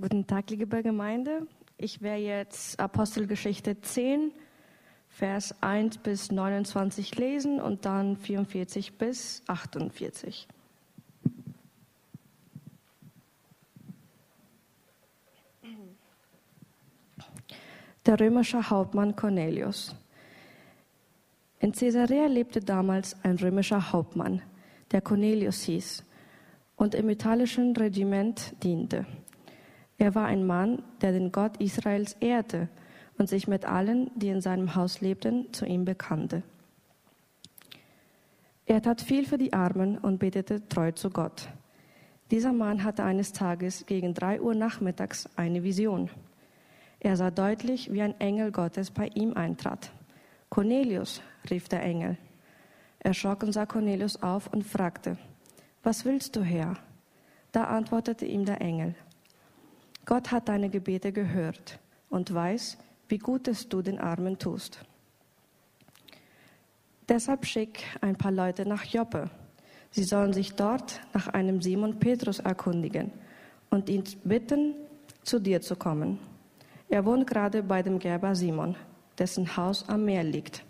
Guten Tag, liebe Gemeinde. Ich werde jetzt Apostelgeschichte 10, Vers 1 bis 29 lesen und dann 44 bis 48. Der römische Hauptmann Cornelius. In Caesarea lebte damals ein römischer Hauptmann, der Cornelius hieß und im italischen Regiment diente. Er war ein Mann, der den Gott Israels ehrte und sich mit allen, die in seinem Haus lebten, zu ihm bekannte. Er tat viel für die Armen und betete treu zu Gott. Dieser Mann hatte eines Tages gegen drei Uhr nachmittags eine Vision. Er sah deutlich, wie ein Engel Gottes bei ihm eintrat. Cornelius, rief der Engel. Erschrocken sah Cornelius auf und fragte, was willst du, Herr? Da antwortete ihm der Engel, Gott hat deine Gebete gehört und weiß, wie Gutes du den Armen tust. Deshalb schick ein paar Leute nach Joppe. Sie sollen sich dort nach einem Simon Petrus erkundigen und ihn bitten, zu dir zu kommen. Er wohnt gerade bei dem Gerber Simon, dessen Haus am Meer liegt.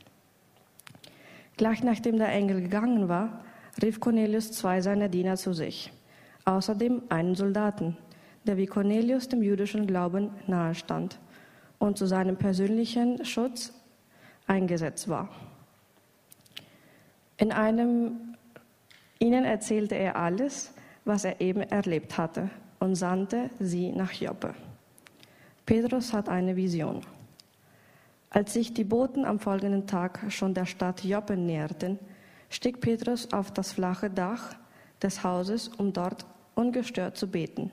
Gleich nachdem der Engel gegangen war, rief Cornelius zwei seiner Diener zu sich, außerdem einen Soldaten, der wie Cornelius dem jüdischen Glauben nahestand und zu seinem persönlichen Schutz eingesetzt war. In einem ihnen erzählte er alles, was er eben erlebt hatte und sandte sie nach Joppe. Petrus hat eine Vision. Als sich die Boten am folgenden Tag schon der Stadt Joppe näherten, stieg Petrus auf das flache Dach des Hauses, um dort ungestört zu beten.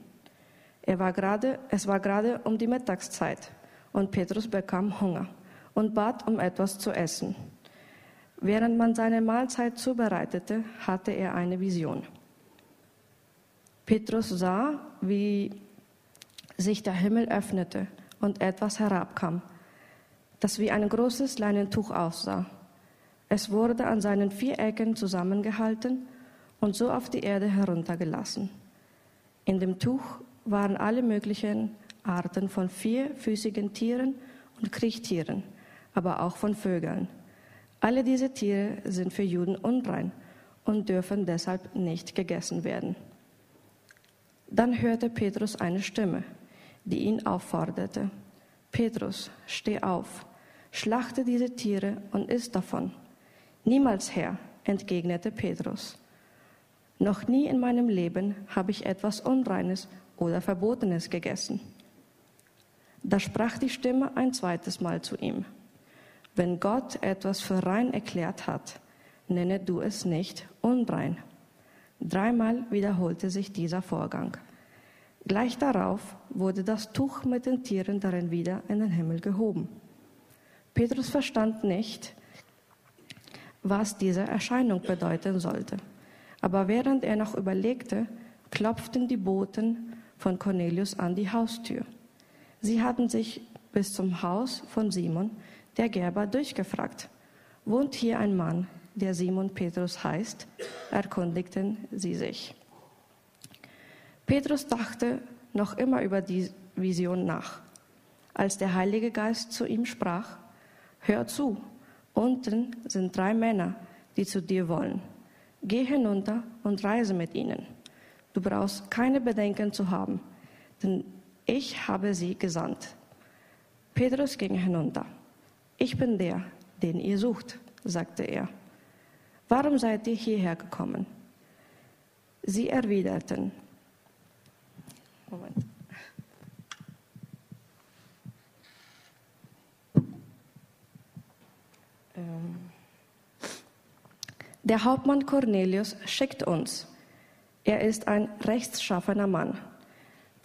Er war grade, es war gerade um die Mittagszeit und Petrus bekam Hunger und bat um etwas zu essen. Während man seine Mahlzeit zubereitete, hatte er eine Vision. Petrus sah, wie sich der Himmel öffnete und etwas herabkam, das wie ein großes Leinentuch aussah. Es wurde an seinen vier Ecken zusammengehalten und so auf die Erde heruntergelassen. In dem Tuch waren alle möglichen Arten von vierfüßigen Tieren und Kriechtieren, aber auch von Vögeln. Alle diese Tiere sind für Juden unrein und dürfen deshalb nicht gegessen werden. Dann hörte Petrus eine Stimme, die ihn aufforderte. Petrus, steh auf, schlachte diese Tiere und iss davon. Niemals, Herr, entgegnete Petrus. Noch nie in meinem Leben habe ich etwas Unreines oder Verbotenes gegessen. Da sprach die Stimme ein zweites Mal zu ihm. Wenn Gott etwas für rein erklärt hat, nenne du es nicht unrein. Dreimal wiederholte sich dieser Vorgang. Gleich darauf wurde das Tuch mit den Tieren darin wieder in den Himmel gehoben. Petrus verstand nicht, was diese Erscheinung bedeuten sollte. Aber während er noch überlegte, klopften die Boten von Cornelius an die Haustür. Sie hatten sich bis zum Haus von Simon, der Gerber, durchgefragt. Wohnt hier ein Mann, der Simon Petrus heißt? erkundigten sie sich. Petrus dachte noch immer über die Vision nach. Als der Heilige Geist zu ihm sprach, Hör zu, unten sind drei Männer, die zu dir wollen. Geh hinunter und reise mit ihnen. Du brauchst keine Bedenken zu haben, denn ich habe sie gesandt. Petrus ging hinunter. Ich bin der, den ihr sucht, sagte er. Warum seid ihr hierher gekommen? Sie erwiderten. Moment. Ähm. Der Hauptmann Cornelius schickt uns er ist ein rechtschaffener Mann,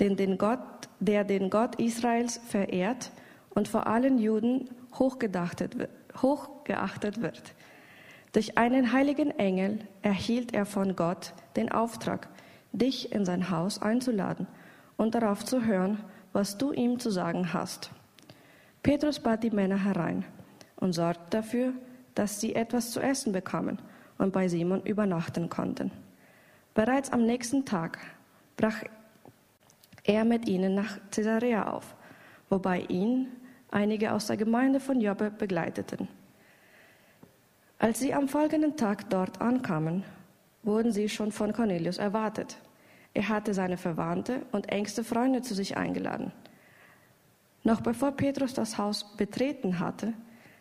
den den Gott, der den Gott Israels verehrt und vor allen Juden hochgeachtet wird. Durch einen heiligen Engel erhielt er von Gott den Auftrag, dich in sein Haus einzuladen und darauf zu hören, was du ihm zu sagen hast. Petrus bat die Männer herein und sorgte dafür, dass sie etwas zu essen bekamen und bei Simon übernachten konnten. Bereits am nächsten Tag brach er mit ihnen nach Caesarea auf, wobei ihn einige aus der Gemeinde von Joppe begleiteten. Als sie am folgenden Tag dort ankamen, wurden sie schon von Cornelius erwartet. Er hatte seine Verwandte und engste Freunde zu sich eingeladen. Noch bevor Petrus das Haus betreten hatte,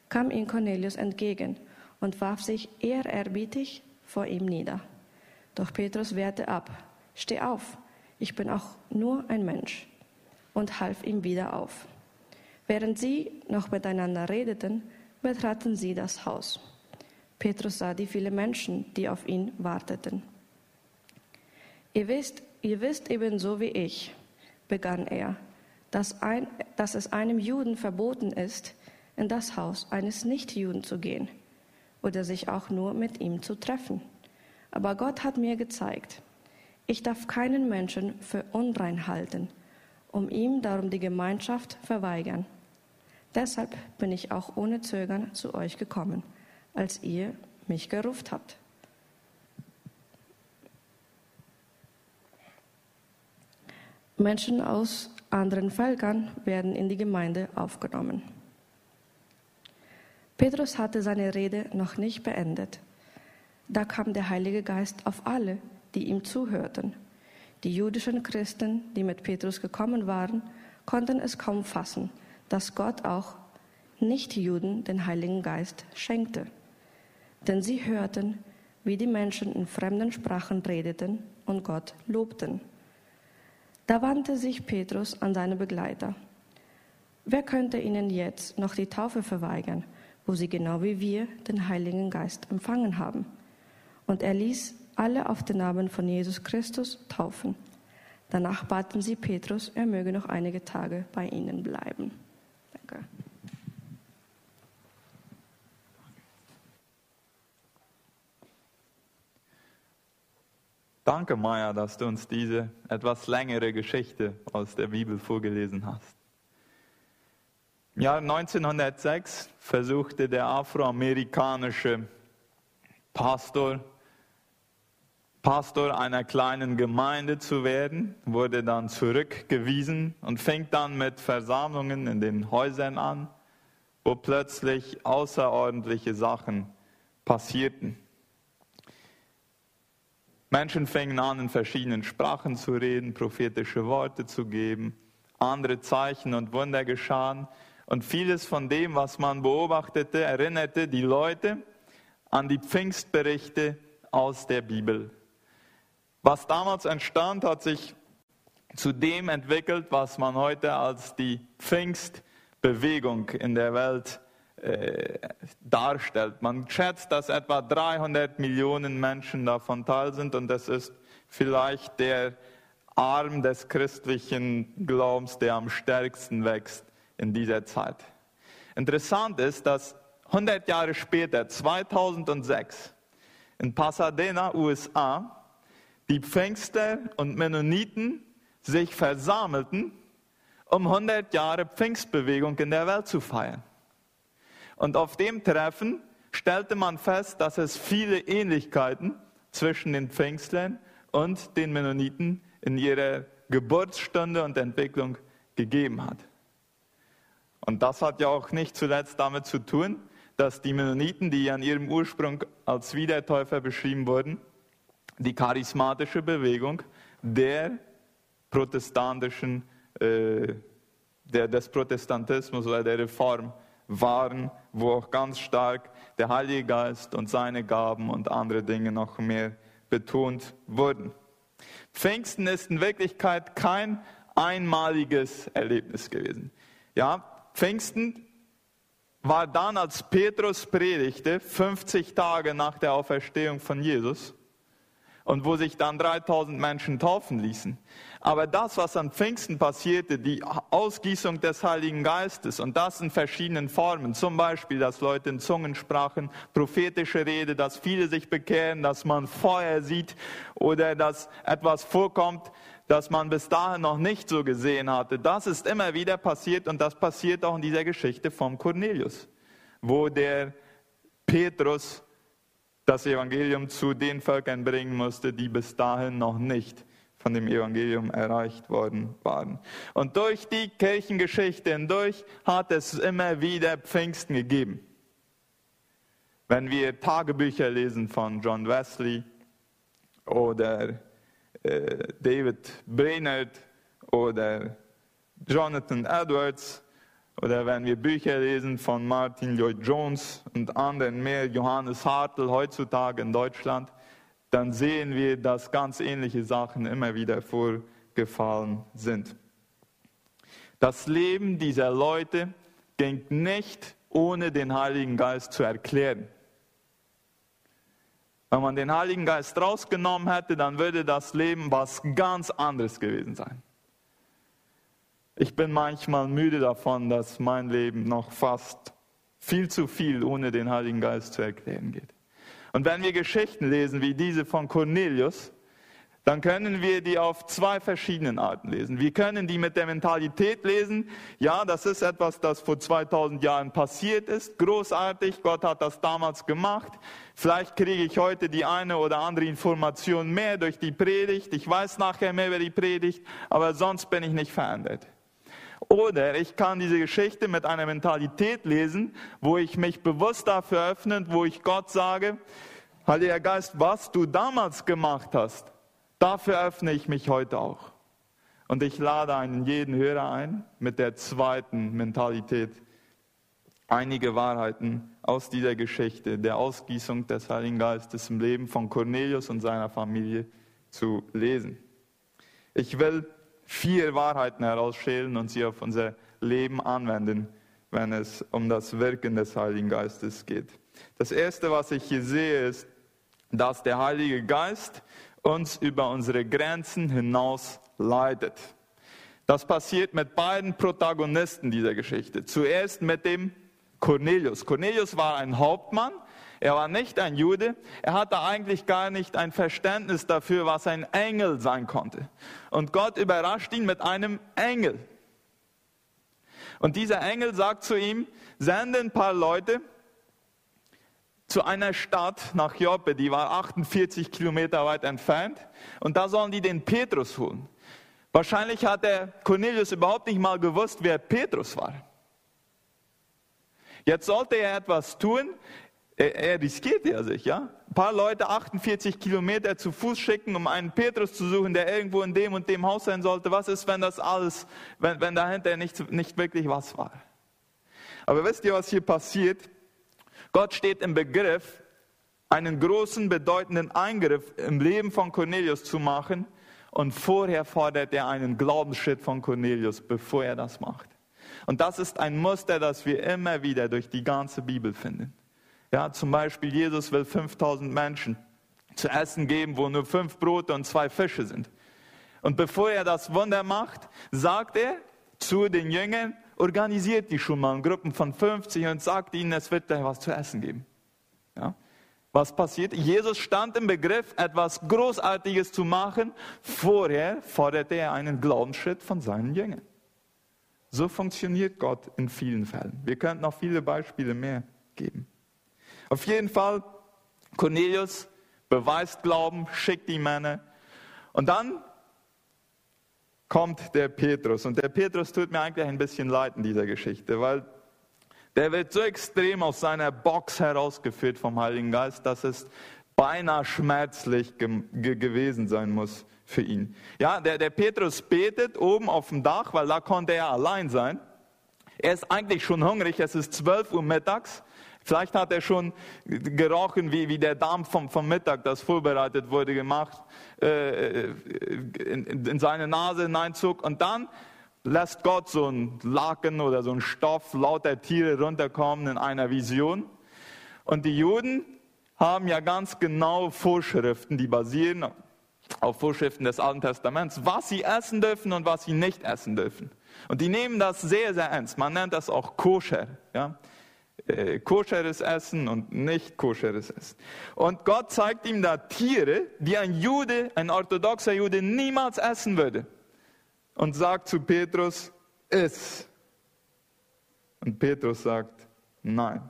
kam ihm Cornelius entgegen und warf sich ehrerbietig vor ihm nieder. Doch Petrus wehrte ab. Steh auf, ich bin auch nur ein Mensch, und half ihm wieder auf. Während sie noch miteinander redeten, betraten sie das Haus. Petrus sah die vielen Menschen, die auf ihn warteten. Ihr wisst, ihr wisst ebenso wie ich, begann er, dass, ein, dass es einem Juden verboten ist, in das Haus eines Nichtjuden zu gehen oder sich auch nur mit ihm zu treffen. Aber Gott hat mir gezeigt, ich darf keinen Menschen für unrein halten, um ihm darum die Gemeinschaft verweigern. Deshalb bin ich auch ohne Zögern zu euch gekommen, als ihr mich gerufen habt. Menschen aus anderen Völkern werden in die Gemeinde aufgenommen. Petrus hatte seine Rede noch nicht beendet. Da kam der Heilige Geist auf alle, die ihm zuhörten. Die jüdischen Christen, die mit Petrus gekommen waren, konnten es kaum fassen, dass Gott auch Nichtjuden den Heiligen Geist schenkte. Denn sie hörten, wie die Menschen in fremden Sprachen redeten und Gott lobten. Da wandte sich Petrus an seine Begleiter. Wer könnte ihnen jetzt noch die Taufe verweigern? wo sie genau wie wir den Heiligen Geist empfangen haben. Und er ließ alle auf den Namen von Jesus Christus taufen. Danach baten sie Petrus, er möge noch einige Tage bei ihnen bleiben. Danke. Danke, Maya, dass du uns diese etwas längere Geschichte aus der Bibel vorgelesen hast. Im Jahr 1906 versuchte der afroamerikanische Pastor, Pastor einer kleinen Gemeinde zu werden, wurde dann zurückgewiesen und fing dann mit Versammlungen in den Häusern an, wo plötzlich außerordentliche Sachen passierten. Menschen fingen an, in verschiedenen Sprachen zu reden, prophetische Worte zu geben, andere Zeichen und Wunder geschahen. Und vieles von dem, was man beobachtete, erinnerte die Leute an die Pfingstberichte aus der Bibel. Was damals entstand, hat sich zu dem entwickelt, was man heute als die Pfingstbewegung in der Welt äh, darstellt. Man schätzt, dass etwa 300 Millionen Menschen davon teil sind und das ist vielleicht der Arm des christlichen Glaubens, der am stärksten wächst in dieser Zeit. Interessant ist, dass 100 Jahre später, 2006, in Pasadena, USA, die Pfingster und Mennoniten sich versammelten, um 100 Jahre Pfingstbewegung in der Welt zu feiern. Und auf dem Treffen stellte man fest, dass es viele Ähnlichkeiten zwischen den Pfingstlern und den Mennoniten in ihrer Geburtsstunde und Entwicklung gegeben hat. Und das hat ja auch nicht zuletzt damit zu tun, dass die Mennoniten, die an ihrem Ursprung als Wiedertäufer beschrieben wurden, die charismatische Bewegung der protestantischen, äh, der, des Protestantismus oder der Reform waren, wo auch ganz stark der Heilige Geist und seine Gaben und andere Dinge noch mehr betont wurden. Pfingsten ist in Wirklichkeit kein einmaliges Erlebnis gewesen. Ja, Pfingsten war dann, als Petrus predigte, 50 Tage nach der Auferstehung von Jesus und wo sich dann 3000 Menschen taufen ließen. Aber das, was an Pfingsten passierte, die Ausgießung des Heiligen Geistes und das in verschiedenen Formen, zum Beispiel, dass Leute in Zungen sprachen, prophetische Rede, dass viele sich bekehren, dass man Feuer sieht oder dass etwas vorkommt, das man bis dahin noch nicht so gesehen hatte. Das ist immer wieder passiert und das passiert auch in dieser Geschichte vom Cornelius, wo der Petrus das Evangelium zu den Völkern bringen musste, die bis dahin noch nicht von dem Evangelium erreicht worden waren. Und durch die Kirchengeschichte hindurch hat es immer wieder Pfingsten gegeben. Wenn wir Tagebücher lesen von John Wesley oder äh, David Brainerd oder Jonathan Edwards oder wenn wir Bücher lesen von Martin Lloyd Jones und anderen mehr, Johannes Hartl heutzutage in Deutschland, dann sehen wir, dass ganz ähnliche Sachen immer wieder vorgefallen sind. Das Leben dieser Leute ging nicht ohne den Heiligen Geist zu erklären. Wenn man den Heiligen Geist rausgenommen hätte, dann würde das Leben was ganz anderes gewesen sein. Ich bin manchmal müde davon, dass mein Leben noch fast viel zu viel ohne den Heiligen Geist zu erklären geht. Und wenn wir Geschichten lesen wie diese von Cornelius, dann können wir die auf zwei verschiedenen Arten lesen. Wir können die mit der Mentalität lesen, ja, das ist etwas, das vor 2000 Jahren passiert ist, großartig, Gott hat das damals gemacht. Vielleicht kriege ich heute die eine oder andere Information mehr durch die Predigt, ich weiß nachher mehr über die Predigt, aber sonst bin ich nicht verändert. Oder ich kann diese Geschichte mit einer Mentalität lesen, wo ich mich bewusst dafür öffne, wo ich Gott sage, Heiliger Geist, was du damals gemacht hast, dafür öffne ich mich heute auch. Und ich lade einen jeden Hörer ein mit der zweiten Mentalität, einige Wahrheiten aus dieser Geschichte der Ausgießung des Heiligen Geistes im Leben von Cornelius und seiner Familie zu lesen. Ich will vier Wahrheiten herausschälen und sie auf unser Leben anwenden, wenn es um das Wirken des Heiligen Geistes geht. Das Erste, was ich hier sehe, ist, dass der Heilige Geist uns über unsere Grenzen hinaus leitet. Das passiert mit beiden Protagonisten dieser Geschichte. Zuerst mit dem Cornelius. Cornelius war ein Hauptmann, er war nicht ein Jude. Er hatte eigentlich gar nicht ein Verständnis dafür, was ein Engel sein konnte. Und Gott überrascht ihn mit einem Engel. Und dieser Engel sagt zu ihm, sende ein paar Leute zu einer Stadt nach Joppe, die war 48 Kilometer weit entfernt. Und da sollen die den Petrus holen. Wahrscheinlich hat der Cornelius überhaupt nicht mal gewusst, wer Petrus war. Jetzt sollte er etwas tun, er, er riskiert ja sich, ja. Ein paar Leute 48 Kilometer zu Fuß schicken, um einen Petrus zu suchen, der irgendwo in dem und dem Haus sein sollte. Was ist, wenn das alles, wenn, wenn dahinter nicht, nicht wirklich was war? Aber wisst ihr, was hier passiert? Gott steht im Begriff, einen großen, bedeutenden Eingriff im Leben von Cornelius zu machen. Und vorher fordert er einen Glaubensschritt von Cornelius, bevor er das macht. Und das ist ein Muster, das wir immer wieder durch die ganze Bibel finden. Ja, zum Beispiel, Jesus will 5000 Menschen zu essen geben, wo nur fünf Brote und zwei Fische sind. Und bevor er das Wunder macht, sagt er zu den Jüngern, organisiert die schon mal in Gruppen von 50 und sagt ihnen, es wird da was zu essen geben. Ja? Was passiert? Jesus stand im Begriff, etwas Großartiges zu machen. Vorher forderte er einen Glaubensschritt von seinen Jüngern. So funktioniert Gott in vielen Fällen. Wir könnten noch viele Beispiele mehr geben. Auf jeden Fall, Cornelius beweist Glauben, schickt die Männer. Und dann kommt der Petrus. Und der Petrus tut mir eigentlich ein bisschen leid in dieser Geschichte, weil der wird so extrem aus seiner Box herausgeführt vom Heiligen Geist, dass es beinahe schmerzlich ge ge gewesen sein muss für ihn. Ja, der, der Petrus betet oben auf dem Dach, weil da konnte er allein sein. Er ist eigentlich schon hungrig, es ist 12 Uhr mittags. Vielleicht hat er schon gerochen, wie, wie der Dampf vom, vom Mittag, das vorbereitet wurde, gemacht, äh, in, in seine Nase hineinzog. Und dann lässt Gott so ein Laken oder so ein Stoff lauter Tiere runterkommen in einer Vision. Und die Juden haben ja ganz genau Vorschriften, die basieren auf Vorschriften des Alten Testaments, was sie essen dürfen und was sie nicht essen dürfen. Und die nehmen das sehr, sehr ernst. Man nennt das auch Koscher. Ja? Äh, koscheres Essen und nicht koscheres Essen. Und Gott zeigt ihm da Tiere, die ein Jude, ein orthodoxer Jude niemals essen würde. Und sagt zu Petrus, iss. Und Petrus sagt, nein.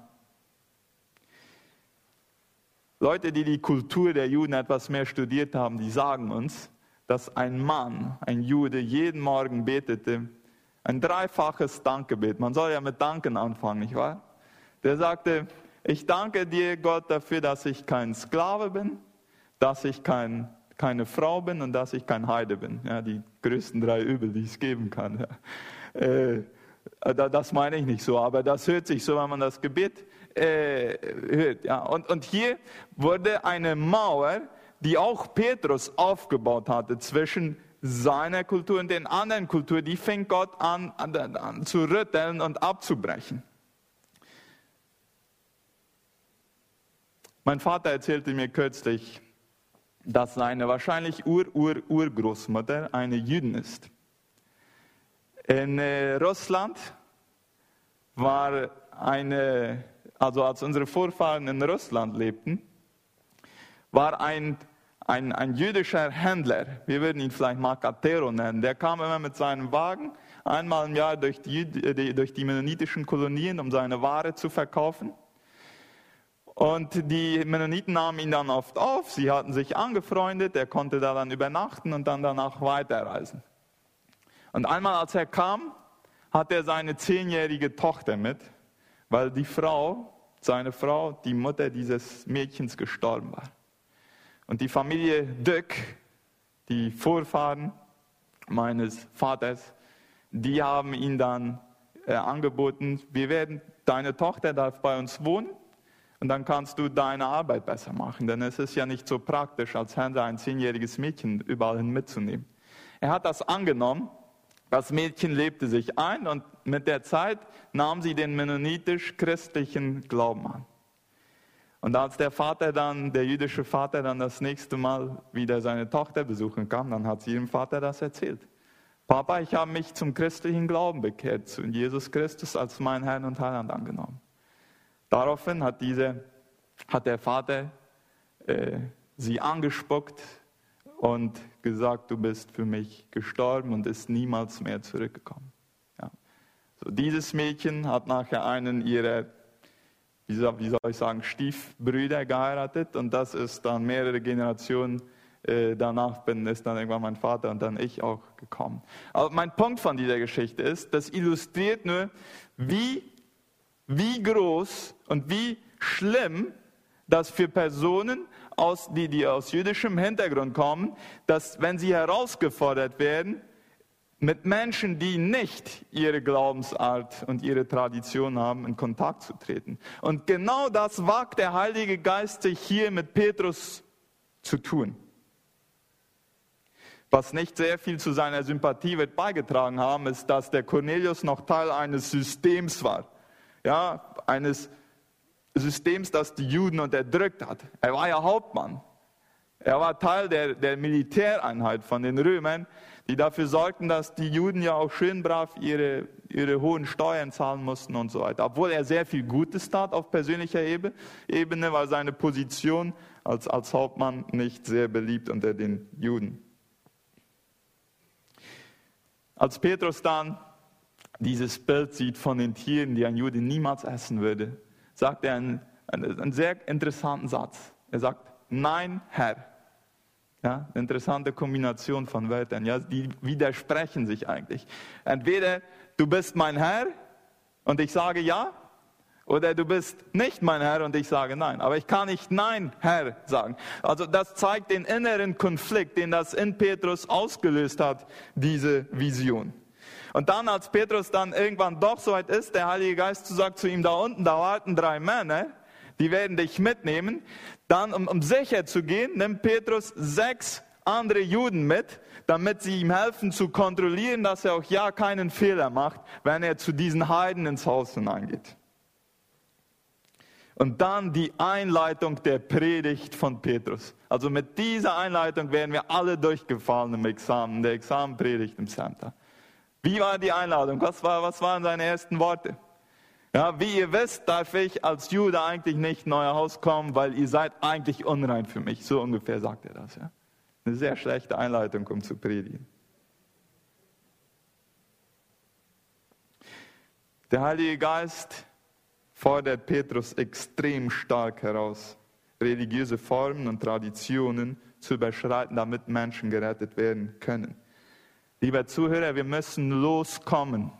Leute, die die Kultur der Juden etwas mehr studiert haben, die sagen uns, dass ein Mann, ein Jude, jeden Morgen betete, ein dreifaches Dankgebet. Man soll ja mit Danken anfangen, nicht wahr? Der sagte, ich danke dir, Gott, dafür, dass ich kein Sklave bin, dass ich kein, keine Frau bin und dass ich kein Heide bin. Ja, die größten drei Übel, die es geben kann. Ja. Äh, das meine ich nicht so, aber das hört sich so, wenn man das Gebet äh, hört. Ja. Und, und hier wurde eine Mauer, die auch Petrus aufgebaut hatte zwischen seiner Kultur und den anderen Kulturen, die fängt Gott an, an, an zu rütteln und abzubrechen. Mein Vater erzählte mir kürzlich, dass seine wahrscheinlich Ur-Ur-Urgroßmutter eine Jüdin ist. In äh, Russland war eine, also als unsere Vorfahren in Russland lebten, war ein ein, ein jüdischer Händler, wir würden ihn vielleicht Makatero nennen, der kam immer mit seinem Wagen einmal im Jahr durch die, durch die mennonitischen Kolonien, um seine Ware zu verkaufen. Und die Mennoniten nahmen ihn dann oft auf, sie hatten sich angefreundet, er konnte da dann übernachten und dann danach weiterreisen. Und einmal als er kam, hat er seine zehnjährige Tochter mit, weil die Frau, seine Frau, die Mutter dieses Mädchens gestorben war. Und die Familie Döck, die Vorfahren meines Vaters, die haben ihn dann äh, angeboten, wir werden, deine Tochter darf bei uns wohnen und dann kannst du deine Arbeit besser machen, denn es ist ja nicht so praktisch, als Händler ein zehnjähriges Mädchen überall hin mitzunehmen. Er hat das angenommen, das Mädchen lebte sich ein und mit der Zeit nahm sie den mennonitisch-christlichen Glauben an. Und als der Vater dann, der jüdische Vater dann das nächste Mal wieder seine Tochter besuchen kam, dann hat sie ihrem Vater das erzählt. Papa, ich habe mich zum christlichen Glauben bekehrt, zu Jesus Christus als mein Herrn und Heiland angenommen. Daraufhin hat, diese, hat der Vater äh, sie angespuckt und gesagt, du bist für mich gestorben und ist niemals mehr zurückgekommen. Ja. So, dieses Mädchen hat nachher einen ihrer wie soll, wie soll ich sagen, Stiefbrüder geheiratet und das ist dann mehrere Generationen äh, danach bin, ist dann irgendwann mein Vater und dann ich auch gekommen. Aber mein Punkt von dieser Geschichte ist, das illustriert nur, wie, wie groß und wie schlimm das für Personen, aus, die, die aus jüdischem Hintergrund kommen, dass wenn sie herausgefordert werden, mit Menschen, die nicht ihre Glaubensart und ihre Tradition haben, in Kontakt zu treten. Und genau das wagt der Heilige Geist sich hier mit Petrus zu tun. Was nicht sehr viel zu seiner Sympathie wird beigetragen haben, ist, dass der Cornelius noch Teil eines Systems war. Ja, eines Systems, das die Juden unterdrückt hat. Er war ja Hauptmann. Er war Teil der, der Militäreinheit von den Römern die dafür sorgten, dass die Juden ja auch schön brav ihre, ihre hohen Steuern zahlen mussten und so weiter. Obwohl er sehr viel Gutes tat auf persönlicher Ebene, war seine Position als, als Hauptmann nicht sehr beliebt unter den Juden. Als Petrus dann dieses Bild sieht von den Tieren, die ein Jude niemals essen würde, sagt er einen, einen sehr interessanten Satz. Er sagt, nein, Herr. Ja, interessante Kombination von Wörtern. Ja, die widersprechen sich eigentlich. Entweder du bist mein Herr und ich sage ja, oder du bist nicht mein Herr und ich sage nein. Aber ich kann nicht nein, Herr sagen. Also das zeigt den inneren Konflikt, den das in Petrus ausgelöst hat, diese Vision. Und dann, als Petrus dann irgendwann doch so weit ist, der Heilige Geist sagt zu ihm, da unten, da warten drei Männer, die werden dich mitnehmen. Dann, um, um sicher zu gehen, nimmt Petrus sechs andere Juden mit, damit sie ihm helfen zu kontrollieren, dass er auch ja keinen Fehler macht, wenn er zu diesen Heiden ins Haus hineingeht. Und dann die Einleitung der Predigt von Petrus. Also mit dieser Einleitung werden wir alle durchgefallen im Examen, der Examenpredigt im Center. Wie war die Einladung? Was, war, was waren seine ersten Worte? Ja, wie ihr wisst, darf ich als Jude eigentlich nicht in euer Haus kommen, weil ihr seid eigentlich unrein für mich. So ungefähr sagt er das. Ja. Eine sehr schlechte Einleitung, um zu predigen. Der Heilige Geist fordert Petrus extrem stark heraus, religiöse Formen und Traditionen zu überschreiten, damit Menschen gerettet werden können. Lieber Zuhörer, wir müssen loskommen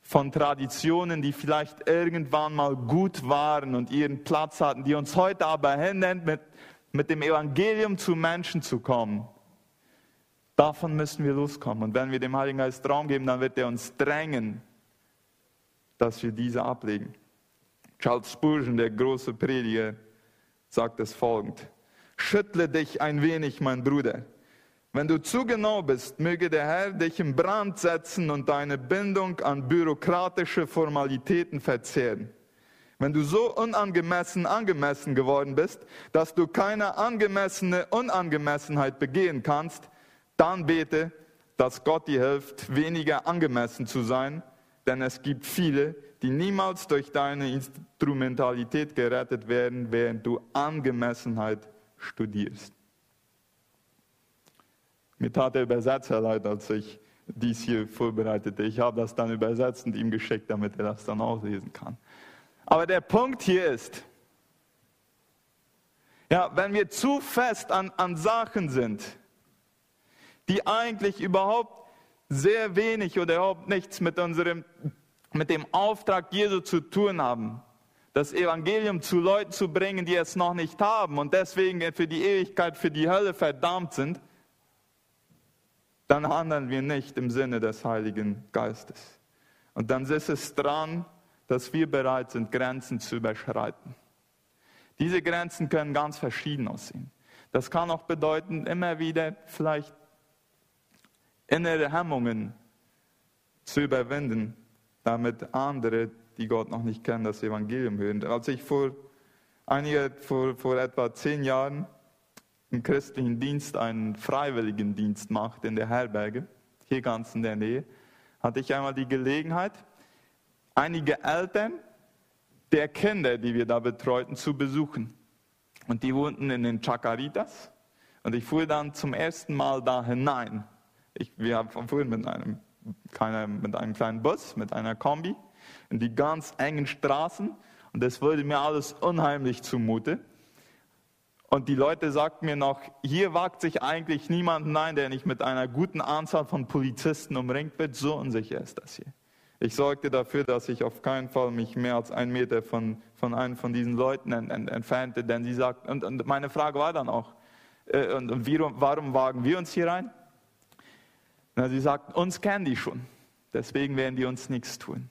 von Traditionen, die vielleicht irgendwann mal gut waren und ihren Platz hatten, die uns heute aber hindern, mit, mit dem Evangelium zu Menschen zu kommen. Davon müssen wir loskommen. Und wenn wir dem Heiligen Geist Raum geben, dann wird er uns drängen, dass wir diese ablegen. Charles Spurgeon, der große Prediger, sagt es folgend. Schüttle dich ein wenig, mein Bruder. Wenn du zu genau bist, möge der Herr dich in Brand setzen und deine Bindung an bürokratische Formalitäten verzehren. Wenn du so unangemessen angemessen geworden bist, dass du keine angemessene Unangemessenheit begehen kannst, dann bete, dass Gott dir hilft, weniger angemessen zu sein, denn es gibt viele, die niemals durch deine Instrumentalität gerettet werden, während du Angemessenheit studierst. Mir tat der Übersetzer leid, als ich dies hier vorbereitete. Ich habe das dann übersetzt und ihm geschickt, damit er das dann auch lesen kann. Aber der Punkt hier ist, ja, wenn wir zu fest an, an Sachen sind, die eigentlich überhaupt sehr wenig oder überhaupt nichts mit unserem, mit dem Auftrag Jesu zu tun haben, das Evangelium zu Leuten zu bringen, die es noch nicht haben und deswegen für die Ewigkeit, für die Hölle verdammt sind, dann handeln wir nicht im Sinne des Heiligen Geistes. Und dann ist es dran, dass wir bereit sind, Grenzen zu überschreiten. Diese Grenzen können ganz verschieden aussehen. Das kann auch bedeuten, immer wieder vielleicht innere Hemmungen zu überwinden, damit andere, die Gott noch nicht kennen, das Evangelium hören. Als ich vor, einige, vor, vor etwa zehn Jahren im christlichen Dienst einen freiwilligen Dienst macht in der Herberge, hier ganz in der Nähe, hatte ich einmal die Gelegenheit, einige Eltern der Kinder, die wir da betreuten, zu besuchen. Und die wohnten in den Chacaritas. Und ich fuhr dann zum ersten Mal da hinein. Ich, wir fuhren mit einem, keine, mit einem kleinen Bus, mit einer Kombi, in die ganz engen Straßen. Und es wurde mir alles unheimlich zumute. Und die Leute sagten mir noch, hier wagt sich eigentlich niemand hinein, der nicht mit einer guten Anzahl von Polizisten umringt wird. So unsicher ist das hier. Ich sorgte dafür, dass ich auf keinen Fall mich mehr als einen Meter von, von einem von diesen Leuten ent, ent, entfernte, denn sie sagten, und, und, meine Frage war dann auch, äh, und, und wie, warum wagen wir uns hier rein? Na, sie sagten, uns kennen die schon, deswegen werden die uns nichts tun.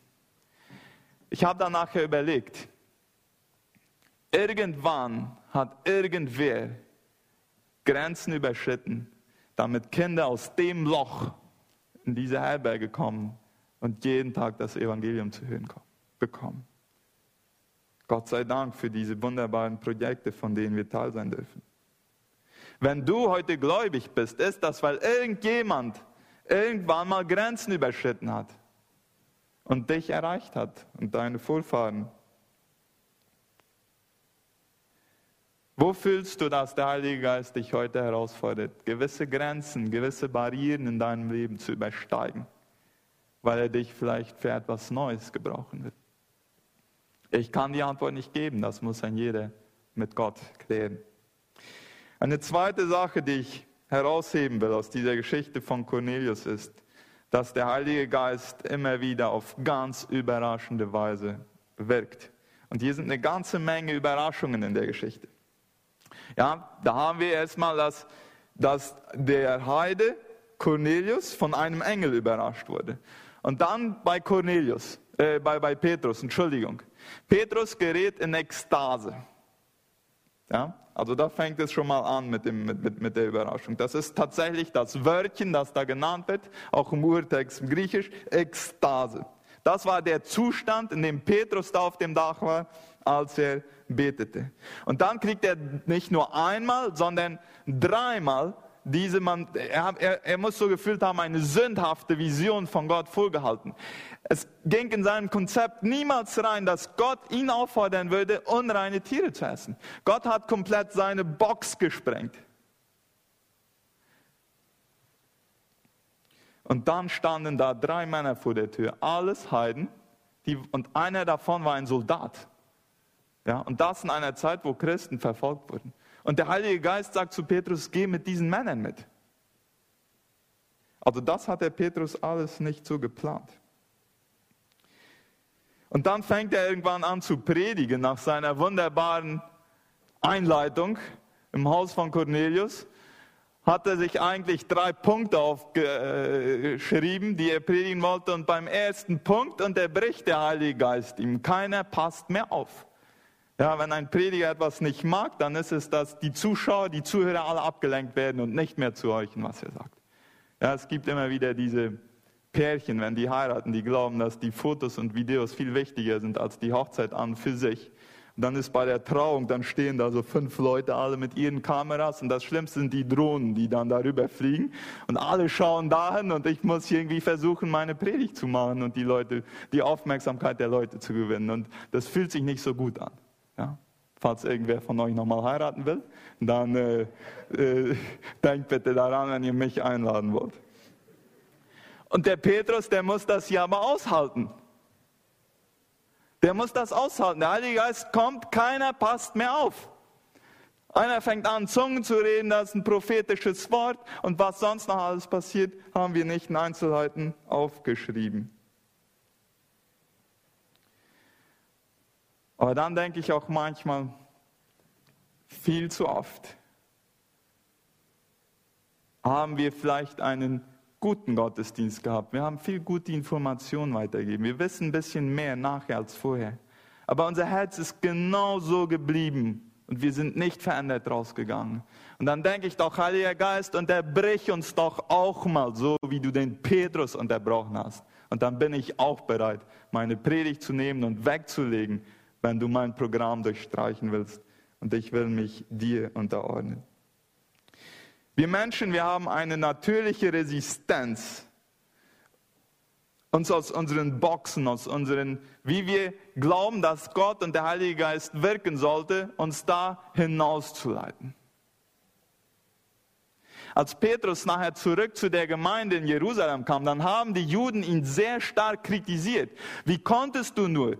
Ich habe dann nachher überlegt, irgendwann hat irgendwer Grenzen überschritten, damit Kinder aus dem Loch in diese Herberge kommen und jeden Tag das Evangelium zu hören bekommen. Gott sei Dank für diese wunderbaren Projekte, von denen wir Teil sein dürfen. Wenn du heute gläubig bist, ist das, weil irgendjemand irgendwann mal Grenzen überschritten hat und dich erreicht hat und deine Vorfahren. Wo fühlst du, dass der Heilige Geist dich heute herausfordert, gewisse Grenzen, gewisse Barrieren in deinem Leben zu übersteigen, weil er dich vielleicht für etwas Neues gebrauchen wird? Ich kann die Antwort nicht geben, das muss ein jeder mit Gott klären. Eine zweite Sache, die ich herausheben will aus dieser Geschichte von Cornelius ist, dass der Heilige Geist immer wieder auf ganz überraschende Weise wirkt. Und hier sind eine ganze Menge Überraschungen in der Geschichte. Ja, da haben wir erstmal, dass, dass der Heide Cornelius von einem Engel überrascht wurde. Und dann bei Cornelius, äh, bei, bei Petrus, Entschuldigung. Petrus gerät in Ekstase. Ja, also da fängt es schon mal an mit, dem, mit, mit der Überraschung. Das ist tatsächlich das Wörtchen, das da genannt wird, auch im Urtext im Griechisch, Ekstase. Das war der Zustand, in dem Petrus da auf dem Dach war, als er betete. Und dann kriegt er nicht nur einmal, sondern dreimal diese man, er, er, er, muss so gefühlt haben, eine sündhafte Vision von Gott vorgehalten. Es ging in seinem Konzept niemals rein, dass Gott ihn auffordern würde, unreine Tiere zu essen. Gott hat komplett seine Box gesprengt. Und dann standen da drei Männer vor der Tür, alles Heiden, die, und einer davon war ein Soldat. Ja, und das in einer Zeit, wo Christen verfolgt wurden. Und der Heilige Geist sagt zu Petrus, geh mit diesen Männern mit. Also das hat der Petrus alles nicht so geplant. Und dann fängt er irgendwann an zu predigen nach seiner wunderbaren Einleitung im Haus von Cornelius. Hat er sich eigentlich drei Punkte aufgeschrieben, die er predigen wollte. Und beim ersten Punkt unterbricht der Heilige Geist ihm. Keiner passt mehr auf. Ja, wenn ein Prediger etwas nicht mag, dann ist es, dass die Zuschauer, die Zuhörer alle abgelenkt werden und nicht mehr zu horchen, was er sagt. Ja, es gibt immer wieder diese Pärchen, wenn die heiraten, die glauben, dass die Fotos und Videos viel wichtiger sind als die Hochzeit an für sich. Und dann ist bei der Trauung, dann stehen da so fünf Leute alle mit ihren Kameras und das Schlimmste sind die Drohnen, die dann darüber fliegen und alle schauen dahin und ich muss irgendwie versuchen, meine Predigt zu machen und die Leute, die Aufmerksamkeit der Leute zu gewinnen und das fühlt sich nicht so gut an. Ja? Falls irgendwer von euch nochmal heiraten will, dann äh, äh, denkt bitte daran, wenn ihr mich einladen wollt. Und der Petrus, der muss das ja mal aushalten. Der muss das aushalten. Der Heilige Geist kommt, keiner passt mehr auf. Einer fängt an, Zungen zu reden, das ist ein prophetisches Wort. Und was sonst noch alles passiert, haben wir nicht in Einzelheiten aufgeschrieben. Aber dann denke ich auch manchmal viel zu oft, haben wir vielleicht einen guten Gottesdienst gehabt. Wir haben viel gute Informationen weitergegeben. Wir wissen ein bisschen mehr nachher als vorher. Aber unser Herz ist genau so geblieben und wir sind nicht verändert rausgegangen. Und dann denke ich doch, Heiliger Geist, unterbrich uns doch auch mal so, wie du den Petrus unterbrochen hast. Und dann bin ich auch bereit, meine Predigt zu nehmen und wegzulegen wenn du mein Programm durchstreichen willst. Und ich will mich dir unterordnen. Wir Menschen, wir haben eine natürliche Resistenz, uns aus unseren Boxen, aus unseren, wie wir glauben, dass Gott und der Heilige Geist wirken sollte, uns da hinauszuleiten. Als Petrus nachher zurück zu der Gemeinde in Jerusalem kam, dann haben die Juden ihn sehr stark kritisiert. Wie konntest du nur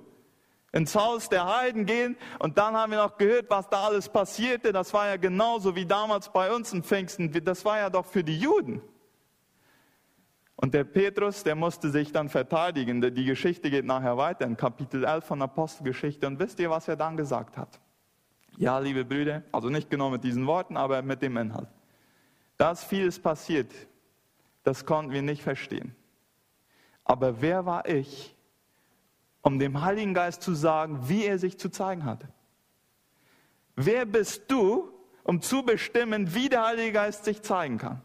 ins Haus der Heiden gehen. Und dann haben wir noch gehört, was da alles passierte. Das war ja genauso wie damals bei uns in Pfingsten. Das war ja doch für die Juden. Und der Petrus, der musste sich dann verteidigen. Die Geschichte geht nachher weiter in Kapitel 11 von Apostelgeschichte. Und wisst ihr, was er dann gesagt hat? Ja, liebe Brüder, also nicht genau mit diesen Worten, aber mit dem Inhalt. Da ist vieles passiert. Das konnten wir nicht verstehen. Aber wer war ich, um dem Heiligen Geist zu sagen, wie er sich zu zeigen hat. Wer bist du, um zu bestimmen, wie der Heilige Geist sich zeigen kann?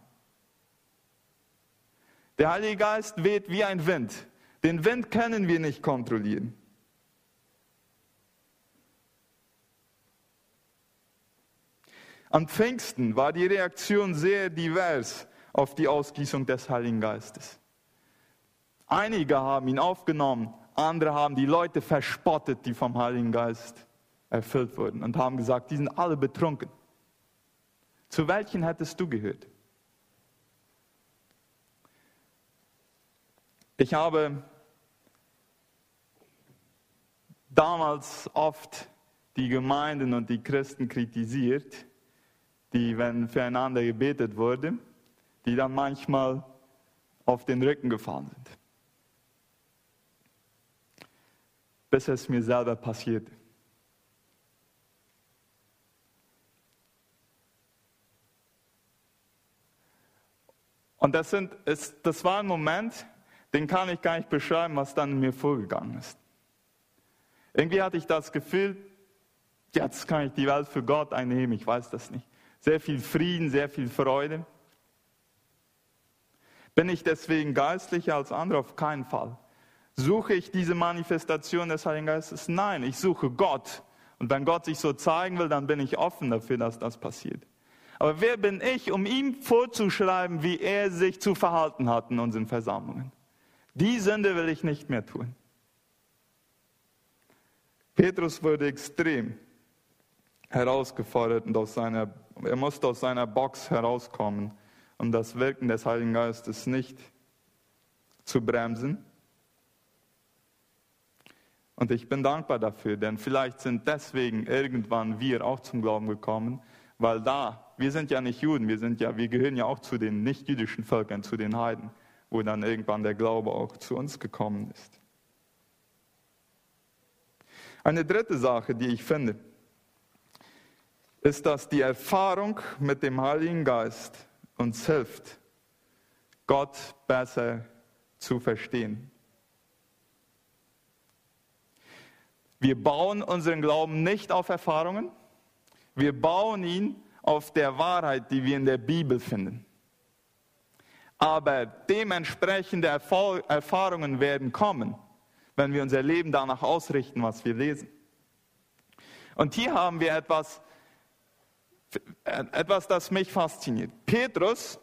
Der Heilige Geist weht wie ein Wind. Den Wind können wir nicht kontrollieren. Am Pfingsten war die Reaktion sehr divers auf die Ausgießung des Heiligen Geistes. Einige haben ihn aufgenommen, andere haben die Leute verspottet, die vom Heiligen Geist erfüllt wurden und haben gesagt, die sind alle betrunken. Zu welchen hättest du gehört? Ich habe damals oft die Gemeinden und die Christen kritisiert, die, wenn füreinander gebetet wurde, die dann manchmal auf den Rücken gefallen sind. Bis es mir selber passiert. Und das, sind, das war ein Moment, den kann ich gar nicht beschreiben, was dann in mir vorgegangen ist. Irgendwie hatte ich das Gefühl, jetzt kann ich die Welt für Gott einnehmen, ich weiß das nicht. Sehr viel Frieden, sehr viel Freude. Bin ich deswegen geistlicher als andere? Auf keinen Fall. Suche ich diese Manifestation des Heiligen Geistes? Nein, ich suche Gott. Und wenn Gott sich so zeigen will, dann bin ich offen dafür, dass das passiert. Aber wer bin ich, um ihm vorzuschreiben, wie er sich zu verhalten hat in unseren Versammlungen? Die Sünde will ich nicht mehr tun. Petrus wurde extrem herausgefordert und aus seiner, er musste aus seiner Box herauskommen, um das Wirken des Heiligen Geistes nicht zu bremsen. Und ich bin dankbar dafür, denn vielleicht sind deswegen irgendwann wir auch zum Glauben gekommen, weil da, wir sind ja nicht Juden, wir, sind ja, wir gehören ja auch zu den nicht-jüdischen Völkern, zu den Heiden, wo dann irgendwann der Glaube auch zu uns gekommen ist. Eine dritte Sache, die ich finde, ist, dass die Erfahrung mit dem Heiligen Geist uns hilft, Gott besser zu verstehen. Wir bauen unseren Glauben nicht auf Erfahrungen, wir bauen ihn auf der Wahrheit, die wir in der Bibel finden. Aber dementsprechende Erfahrungen werden kommen, wenn wir unser Leben danach ausrichten, was wir lesen. Und hier haben wir etwas, etwas, das mich fasziniert. Petrus,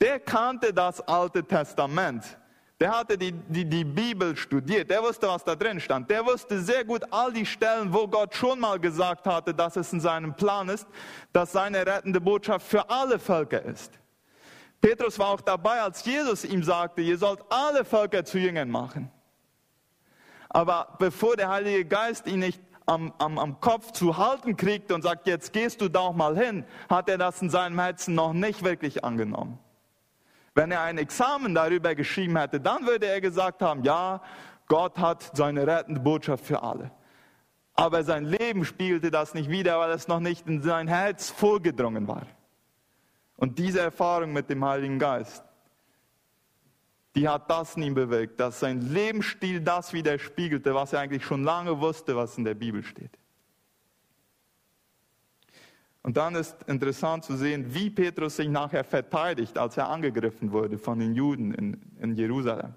der kannte das Alte Testament. Der hatte die, die, die Bibel studiert, der wusste, was da drin stand. Der wusste sehr gut all die Stellen, wo Gott schon mal gesagt hatte, dass es in seinem Plan ist, dass seine rettende Botschaft für alle Völker ist. Petrus war auch dabei, als Jesus ihm sagte, ihr sollt alle Völker zu Jüngern machen. Aber bevor der Heilige Geist ihn nicht am, am, am Kopf zu halten kriegt und sagt, jetzt gehst du doch mal hin, hat er das in seinem Herzen noch nicht wirklich angenommen. Wenn er ein Examen darüber geschrieben hätte, dann würde er gesagt haben, ja, Gott hat seine rettende Botschaft für alle. Aber sein Leben spiegelte das nicht wider, weil es noch nicht in sein Herz vorgedrungen war. Und diese Erfahrung mit dem Heiligen Geist, die hat das in ihm bewirkt, dass sein Lebensstil das widerspiegelte, was er eigentlich schon lange wusste, was in der Bibel steht. Und dann ist interessant zu sehen, wie Petrus sich nachher verteidigt, als er angegriffen wurde von den Juden in, in Jerusalem.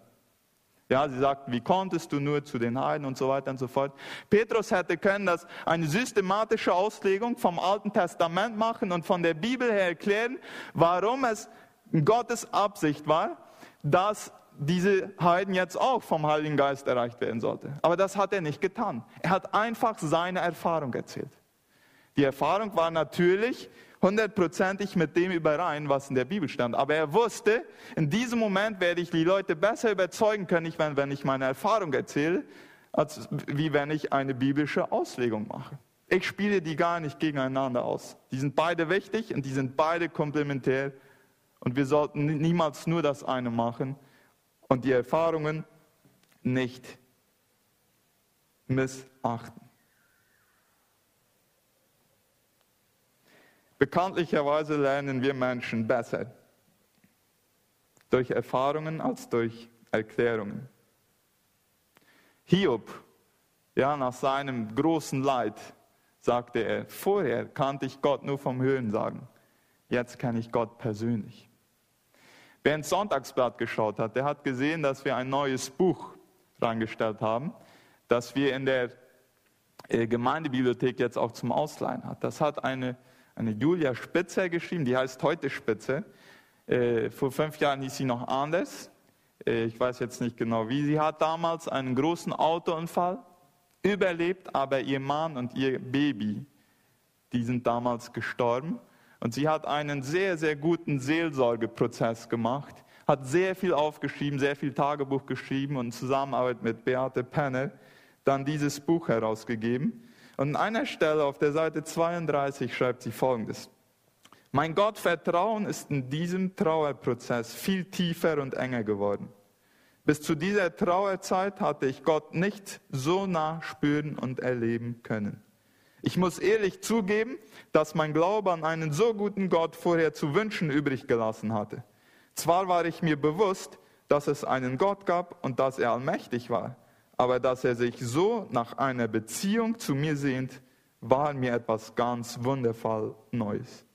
Ja, sie sagten, wie konntest du nur zu den Heiden und so weiter und so fort. Petrus hätte können das eine systematische Auslegung vom Alten Testament machen und von der Bibel her erklären, warum es Gottes Absicht war, dass diese Heiden jetzt auch vom Heiligen Geist erreicht werden sollte. Aber das hat er nicht getan. Er hat einfach seine Erfahrung erzählt. Die Erfahrung war natürlich hundertprozentig mit dem überein, was in der Bibel stand. Aber er wusste, in diesem Moment werde ich die Leute besser überzeugen können, wenn, ich meine Erfahrung erzähle, als wie wenn ich eine biblische Auslegung mache. Ich spiele die gar nicht gegeneinander aus. Die sind beide wichtig und die sind beide komplementär. Und wir sollten niemals nur das eine machen und die Erfahrungen nicht missachten. Bekanntlicherweise lernen wir Menschen besser durch Erfahrungen als durch Erklärungen. Hiob, ja, nach seinem großen Leid, sagte er, vorher kannte ich Gott nur vom Hören sagen, jetzt kenne ich Gott persönlich. Wer ins Sonntagsblatt geschaut hat, der hat gesehen, dass wir ein neues Buch reingestellt haben, das wir in der äh, Gemeindebibliothek jetzt auch zum Ausleihen hat. Das hat eine eine Julia Spitzer geschrieben, die heißt heute Spitze. Äh, vor fünf Jahren hieß sie noch anders. Äh, ich weiß jetzt nicht genau wie. Sie hat damals einen großen Autounfall überlebt, aber ihr Mann und ihr Baby, die sind damals gestorben. Und sie hat einen sehr, sehr guten Seelsorgeprozess gemacht, hat sehr viel aufgeschrieben, sehr viel Tagebuch geschrieben und in Zusammenarbeit mit Beate Penner dann dieses Buch herausgegeben. Und an einer Stelle auf der Seite 32 schreibt sie folgendes. Mein Gottvertrauen ist in diesem Trauerprozess viel tiefer und enger geworden. Bis zu dieser Trauerzeit hatte ich Gott nicht so nah spüren und erleben können. Ich muss ehrlich zugeben, dass mein Glaube an einen so guten Gott vorher zu wünschen übrig gelassen hatte. Zwar war ich mir bewusst, dass es einen Gott gab und dass er allmächtig war, aber dass er sich so nach einer Beziehung zu mir sehnt, war mir etwas ganz wundervoll Neues.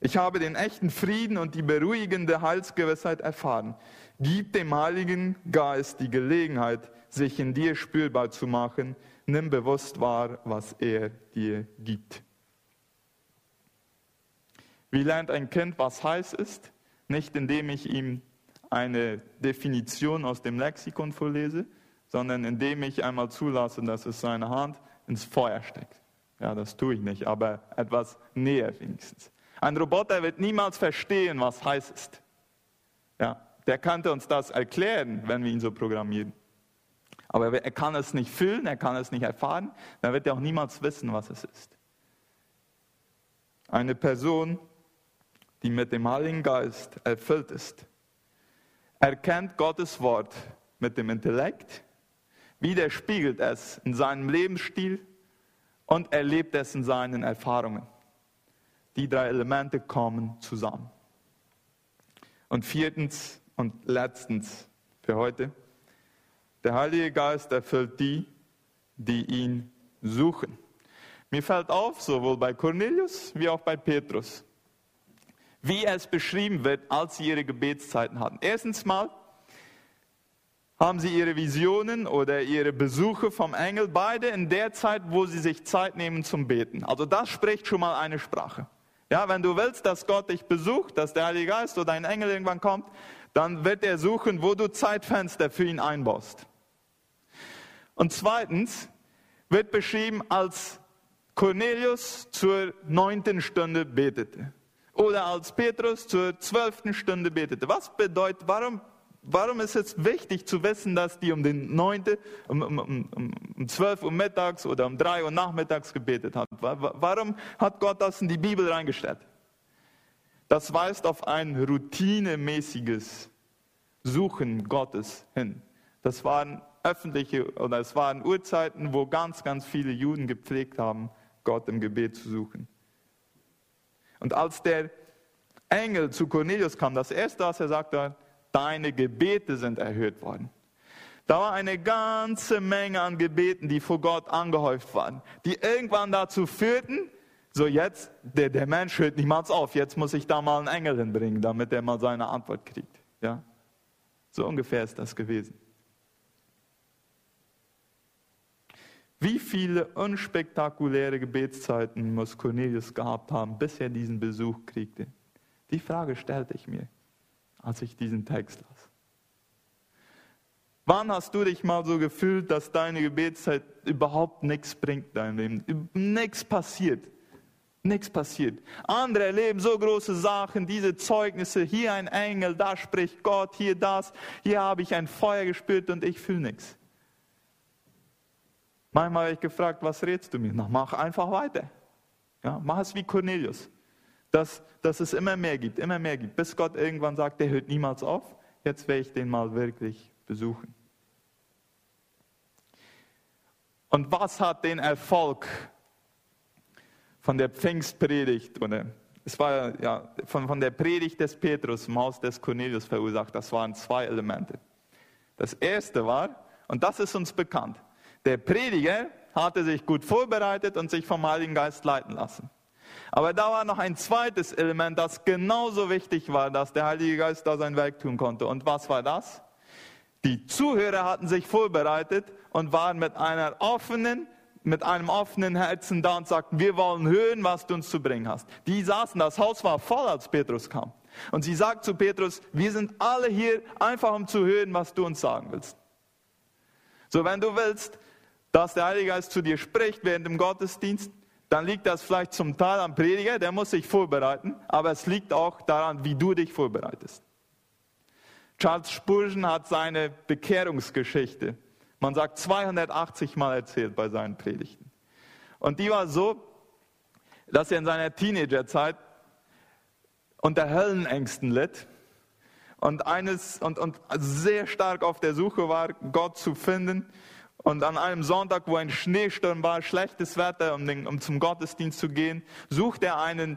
Ich habe den echten Frieden und die beruhigende Heilsgewissheit erfahren. Gib dem Heiligen Geist die Gelegenheit, sich in dir spürbar zu machen. Nimm bewusst wahr, was er dir gibt. Wie lernt ein Kind, was heiß ist? Nicht indem ich ihm eine Definition aus dem Lexikon vorlese, sondern indem ich einmal zulasse, dass es seine Hand ins Feuer steckt. Ja, das tue ich nicht, aber etwas näher wenigstens. Ein Roboter wird niemals verstehen, was heiß ist. Ja, der könnte uns das erklären, wenn wir ihn so programmieren. Aber er kann es nicht fühlen, er kann es nicht erfahren, dann wird er auch niemals wissen, was es ist. Eine Person, die mit dem Heiligen Geist erfüllt ist, erkennt Gottes Wort mit dem Intellekt, widerspiegelt es in seinem Lebensstil und erlebt es in seinen Erfahrungen. Die drei Elemente kommen zusammen. Und viertens und letztens für heute, der Heilige Geist erfüllt die, die ihn suchen. Mir fällt auf, sowohl bei Cornelius wie auch bei Petrus, wie es beschrieben wird, als sie ihre Gebetszeiten hatten. Erstens mal haben sie ihre Visionen oder ihre Besuche vom Engel, beide in der Zeit, wo sie sich Zeit nehmen zum Beten. Also das spricht schon mal eine Sprache. Ja, wenn du willst, dass Gott dich besucht, dass der Heilige Geist oder ein Engel irgendwann kommt, dann wird er suchen, wo du Zeitfenster für ihn einbaust. Und zweitens wird beschrieben, als Cornelius zur neunten Stunde betete oder als Petrus zur zwölften Stunde betete. Was bedeutet, warum, warum ist es wichtig zu wissen, dass die um den neunte, um, um, um, um zwölf Uhr mittags oder um drei Uhr nachmittags gebetet haben? Warum hat Gott das in die Bibel reingestellt? Das weist auf ein routinemäßiges Suchen Gottes hin. Das waren öffentliche oder es waren Uhrzeiten, wo ganz, ganz viele Juden gepflegt haben, Gott im Gebet zu suchen. Und als der Engel zu Cornelius kam, das erste, was er sagte, deine Gebete sind erhöht worden. Da war eine ganze Menge an Gebeten, die vor Gott angehäuft waren, die irgendwann dazu führten, so jetzt, der, der Mensch hört niemals auf, jetzt muss ich da mal einen Engel hinbringen, damit er mal seine Antwort kriegt. Ja? So ungefähr ist das gewesen. Wie viele unspektakuläre Gebetszeiten muss Cornelius gehabt haben, bis er diesen Besuch kriegte? Die Frage stellte ich mir, als ich diesen Text las. Wann hast du dich mal so gefühlt, dass deine Gebetszeit überhaupt nichts bringt in deinem Leben? Nichts passiert. Nichts passiert. Andere erleben so große Sachen, diese Zeugnisse, hier ein Engel, da spricht Gott, hier das, hier habe ich ein Feuer gespürt und ich fühle nichts. Manchmal habe ich gefragt, was redest du mir? Na, mach einfach weiter. Ja, mach es wie Cornelius. Dass, dass es immer mehr gibt, immer mehr gibt, bis Gott irgendwann sagt, der hört niemals auf. Jetzt werde ich den mal wirklich besuchen. Und was hat den Erfolg von der Pfingstpredigt oder es war ja von, von der Predigt des Petrus im Haus des Cornelius verursacht? Das waren zwei Elemente. Das erste war, und das ist uns bekannt, der Prediger hatte sich gut vorbereitet und sich vom Heiligen Geist leiten lassen. Aber da war noch ein zweites Element, das genauso wichtig war, dass der Heilige Geist da sein Werk tun konnte. Und was war das? Die Zuhörer hatten sich vorbereitet und waren mit einer offenen, mit einem offenen Herzen da und sagten, wir wollen hören, was du uns zu bringen hast. Die saßen, das Haus war voll, als Petrus kam. Und sie sagt zu Petrus, wir sind alle hier einfach um zu hören, was du uns sagen willst. So, wenn du willst, dass der Heilige Geist zu dir spricht während dem Gottesdienst, dann liegt das vielleicht zum Teil am Prediger, der muss sich vorbereiten, aber es liegt auch daran, wie du dich vorbereitest. Charles Spurgeon hat seine Bekehrungsgeschichte, man sagt 280 Mal erzählt bei seinen Predigten. Und die war so, dass er in seiner Teenagerzeit unter Höllenängsten litt und, eines, und, und sehr stark auf der Suche war, Gott zu finden und an einem Sonntag, wo ein Schneesturm war, schlechtes Wetter, um, den, um zum Gottesdienst zu gehen, sucht er einen,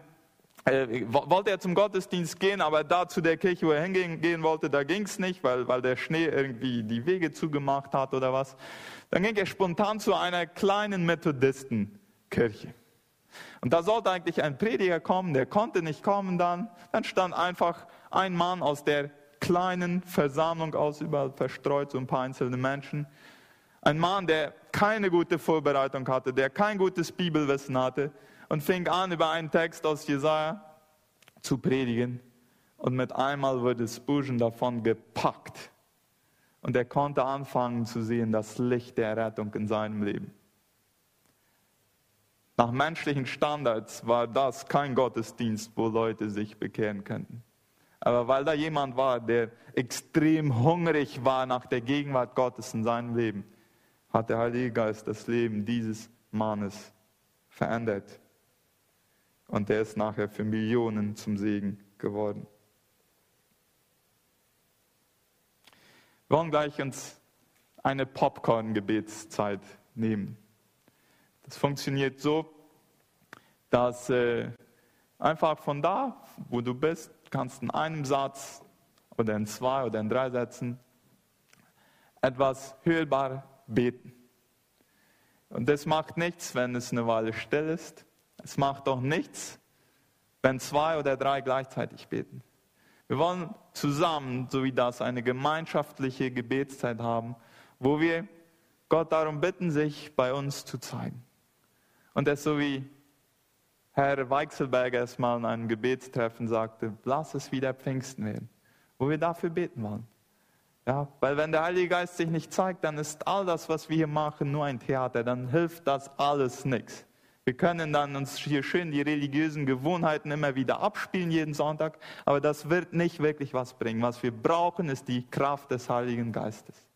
äh, wollte er zum Gottesdienst gehen, aber da zu der Kirche, wo er hingehen gehen wollte, da ging es nicht, weil, weil der Schnee irgendwie die Wege zugemacht hat oder was. Dann ging er spontan zu einer kleinen Methodistenkirche. Und da sollte eigentlich ein Prediger kommen, der konnte nicht kommen dann. Dann stand einfach ein Mann aus der kleinen Versammlung aus, überall verstreut, so ein paar einzelne Menschen. Ein Mann, der keine gute Vorbereitung hatte, der kein gutes Bibelwissen hatte und fing an, über einen Text aus Jesaja zu predigen. Und mit einmal wurde Spurgeon davon gepackt. Und er konnte anfangen zu sehen, das Licht der Rettung in seinem Leben. Nach menschlichen Standards war das kein Gottesdienst, wo Leute sich bekehren könnten. Aber weil da jemand war, der extrem hungrig war nach der Gegenwart Gottes in seinem Leben, hat der Heilige Geist das Leben dieses Mannes verändert. Und der ist nachher für Millionen zum Segen geworden. Wir wollen gleich uns eine Popcorn-Gebetszeit nehmen. Das funktioniert so, dass äh, einfach von da, wo du bist, kannst in einem Satz oder in zwei oder in drei Sätzen etwas hörbar beten. Und das macht nichts, wenn es eine Weile still ist. Es macht auch nichts, wenn zwei oder drei gleichzeitig beten. Wir wollen zusammen, so wie das, eine gemeinschaftliche Gebetszeit haben, wo wir Gott darum bitten, sich bei uns zu zeigen. Und das so wie Herr Weichselberger es mal in einem Gebetstreffen sagte, lass es wieder Pfingsten werden, wo wir dafür beten wollen. Ja, weil wenn der Heilige Geist sich nicht zeigt, dann ist all das, was wir hier machen, nur ein Theater. Dann hilft das alles nichts. Wir können dann uns hier schön die religiösen Gewohnheiten immer wieder abspielen jeden Sonntag, aber das wird nicht wirklich was bringen. Was wir brauchen, ist die Kraft des Heiligen Geistes.